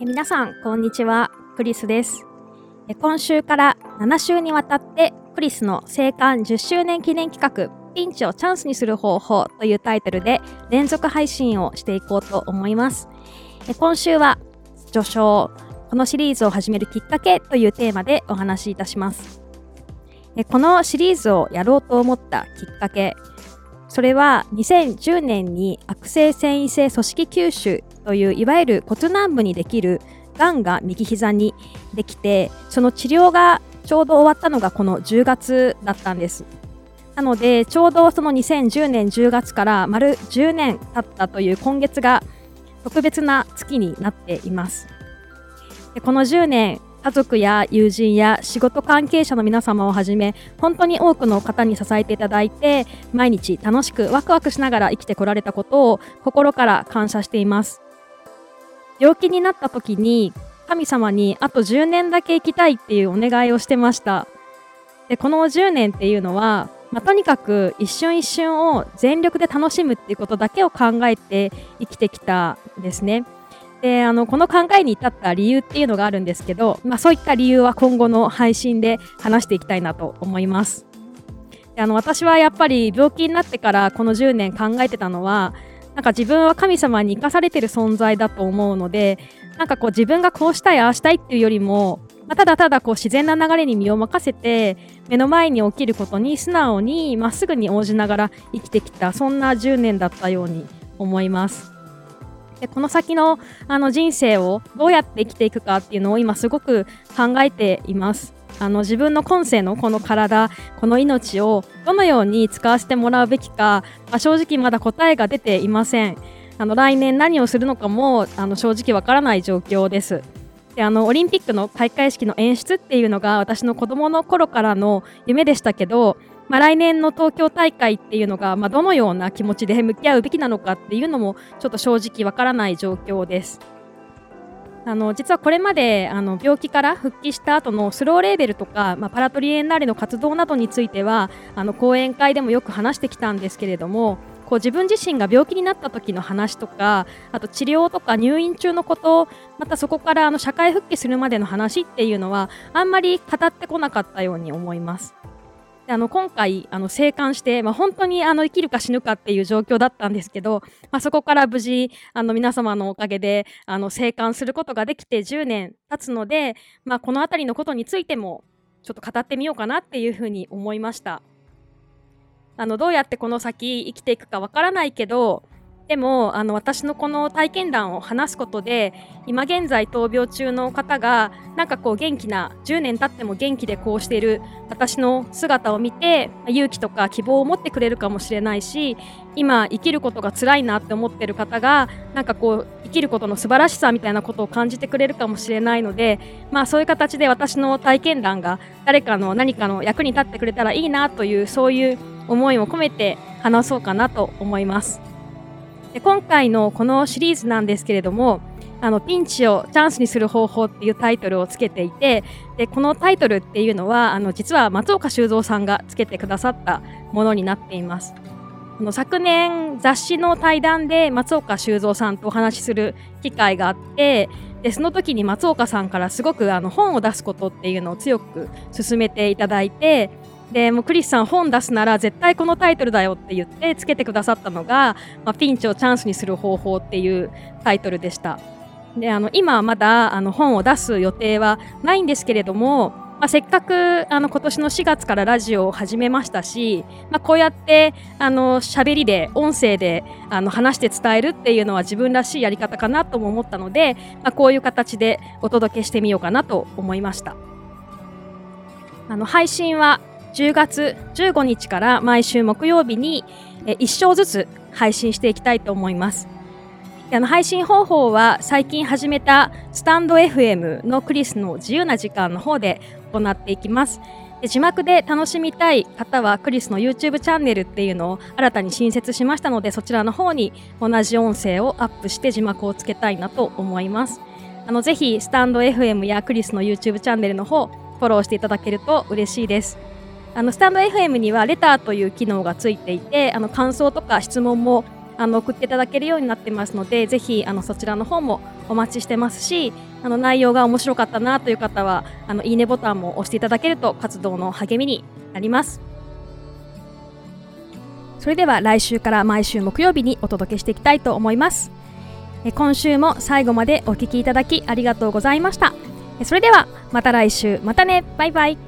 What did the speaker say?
皆さん、こんにちは。クリスです。今週から7週にわたって、クリスの生誕10周年記念企画、ピンチをチャンスにする方法というタイトルで連続配信をしていこうと思います。今週は、序章、このシリーズを始めるきっかけというテーマでお話しいたします。このシリーズをやろうと思ったきっかけ、それは2010年に悪性繊維性組織吸収といういわゆる骨軟部にできるがんが右膝にできてその治療がちょうど終わったのがこの10月だったんです。なのでちょうどその2010年10月から丸10年経ったという今月が特別な月になっています。でこの10年家族や友人や仕事関係者の皆様をはじめ本当に多くの方に支えていただいて毎日楽しくワクワクしながら生きてこられたことを心から感謝しています。病気になった時に神様にあと10年だけ生きたいっていうお願いをしてました。でこの10年っていうのは、まあ、とにかく一瞬一瞬を全力で楽しむっていうことだけを考えて生きてきたんですね。であのこの考えに至った理由っていうのがあるんですけど、まあ、そういった理由は今後の配信で話していきたいなと思います。であの私はやっぱり病気になってからこの10年考えてたのはなんか自分は神様に生かされてる存在だと思うのでなんかこう自分がこうしたいああしたいっていうよりも、まあ、ただただこう自然な流れに身を任せて目の前に起きることに素直にまっすぐに応じながら生きてきたそんな10年だったように思います。でこの先のあの人生をどうやって生きていくかっていうのを今すごく考えています。あの自分の今世のこの体この命をどのように使わせてもらうべきか、まあ、正直まだ答えが出ていません。あの来年何をするのかもあの正直わからない状況です。であのオリンピックの開会式の演出っていうのが私の子供の頃からの夢でしたけど、まあ、来年の東京大会っていうのが、まあ、どのような気持ちで向き合うべきなのかっていうのもちょっと正直わからない状況です。あの実はこれまであの病気から復帰した後のスローレーベルとか、まあ、パラトリエンナーレの活動などについてはあの講演会でもよく話してきたんですけれどもこう自分自身が病気になった時の話とかあと治療とか入院中のことまたそこからあの社会復帰するまでの話っていうのはあんまり語ってこなかったように思います。あの今回あの生還して、まあ、本当にあの生きるか死ぬかっていう状況だったんですけど、まあ、そこから無事あの皆様のおかげであの生還することができて10年経つので、まあ、この辺りのことについてもちょっと語ってみようかなっていうふうに思いました。あのどうやってこの先生きていくかわからないけどでもあの私のこの体験談を話すことで今現在闘病中の方がなんかこう元気な10年経っても元気でこうしている私の姿を見て勇気とか希望を持ってくれるかもしれないし今生きることが辛いなって思ってる方がなんかこう生きることの素晴らしさみたいなことを感じてくれるかもしれないのでまあそういう形で私の体験談が誰かの何かの役に立ってくれたらいいなというそういう思いも込めて話そうかなと思います。で今回のこのシリーズなんですけれどもあのピンチをチャンスにする方法っていうタイトルをつけていてでこのタイトルっていうのはあの実は松岡修造さんがつけてくださったものになっています。あの昨年雑誌の対談で松岡修造さんとお話しする機会があってでその時に松岡さんからすごくあの本を出すことっていうのを強く勧めていただいてでもうクリスさん本出すなら絶対このタイトルだよって言ってつけてくださったのが、まあ、ピンチをチャンスにする方法っていうタイトルでした。であの今はまだあの本を出す予定はないんですけれども、まあ、せっかくあの今年の4月からラジオを始めましたし、まあ、こうやってあの喋りで音声であの話して伝えるっていうのは自分らしいやり方かなとも思ったので、まあ、こういう形でお届けしてみようかなと思いました。あの配信は10月15日から毎週木曜日に1章ずつ配信していきたいと思います。あの配信方法は最近始めたスタンド FM のクリスの自由な時間の方で行っていきます。で字幕で楽しみたい方はクリスの YouTube チャンネルっていうのを新たに新設しましたのでそちらの方に同じ音声をアップして字幕をつけたいなと思います。あのぜひスタンド FM やクリスの YouTube チャンネルの方フォローしていただけると嬉しいです。あのスタンド FM にはレターという機能がついていてあの感想とか質問もあの送っていただけるようになってますのでぜひあのそちらの方もお待ちしてますしあの内容が面白かったなという方はあのいいねボタンも押していただけると活動の励みになります。それでは来週から毎週木曜日にお届けしていきたいと思います。今週も最後までお聴きいただきありがとうございました。それではまた来週。またね。バイバイ。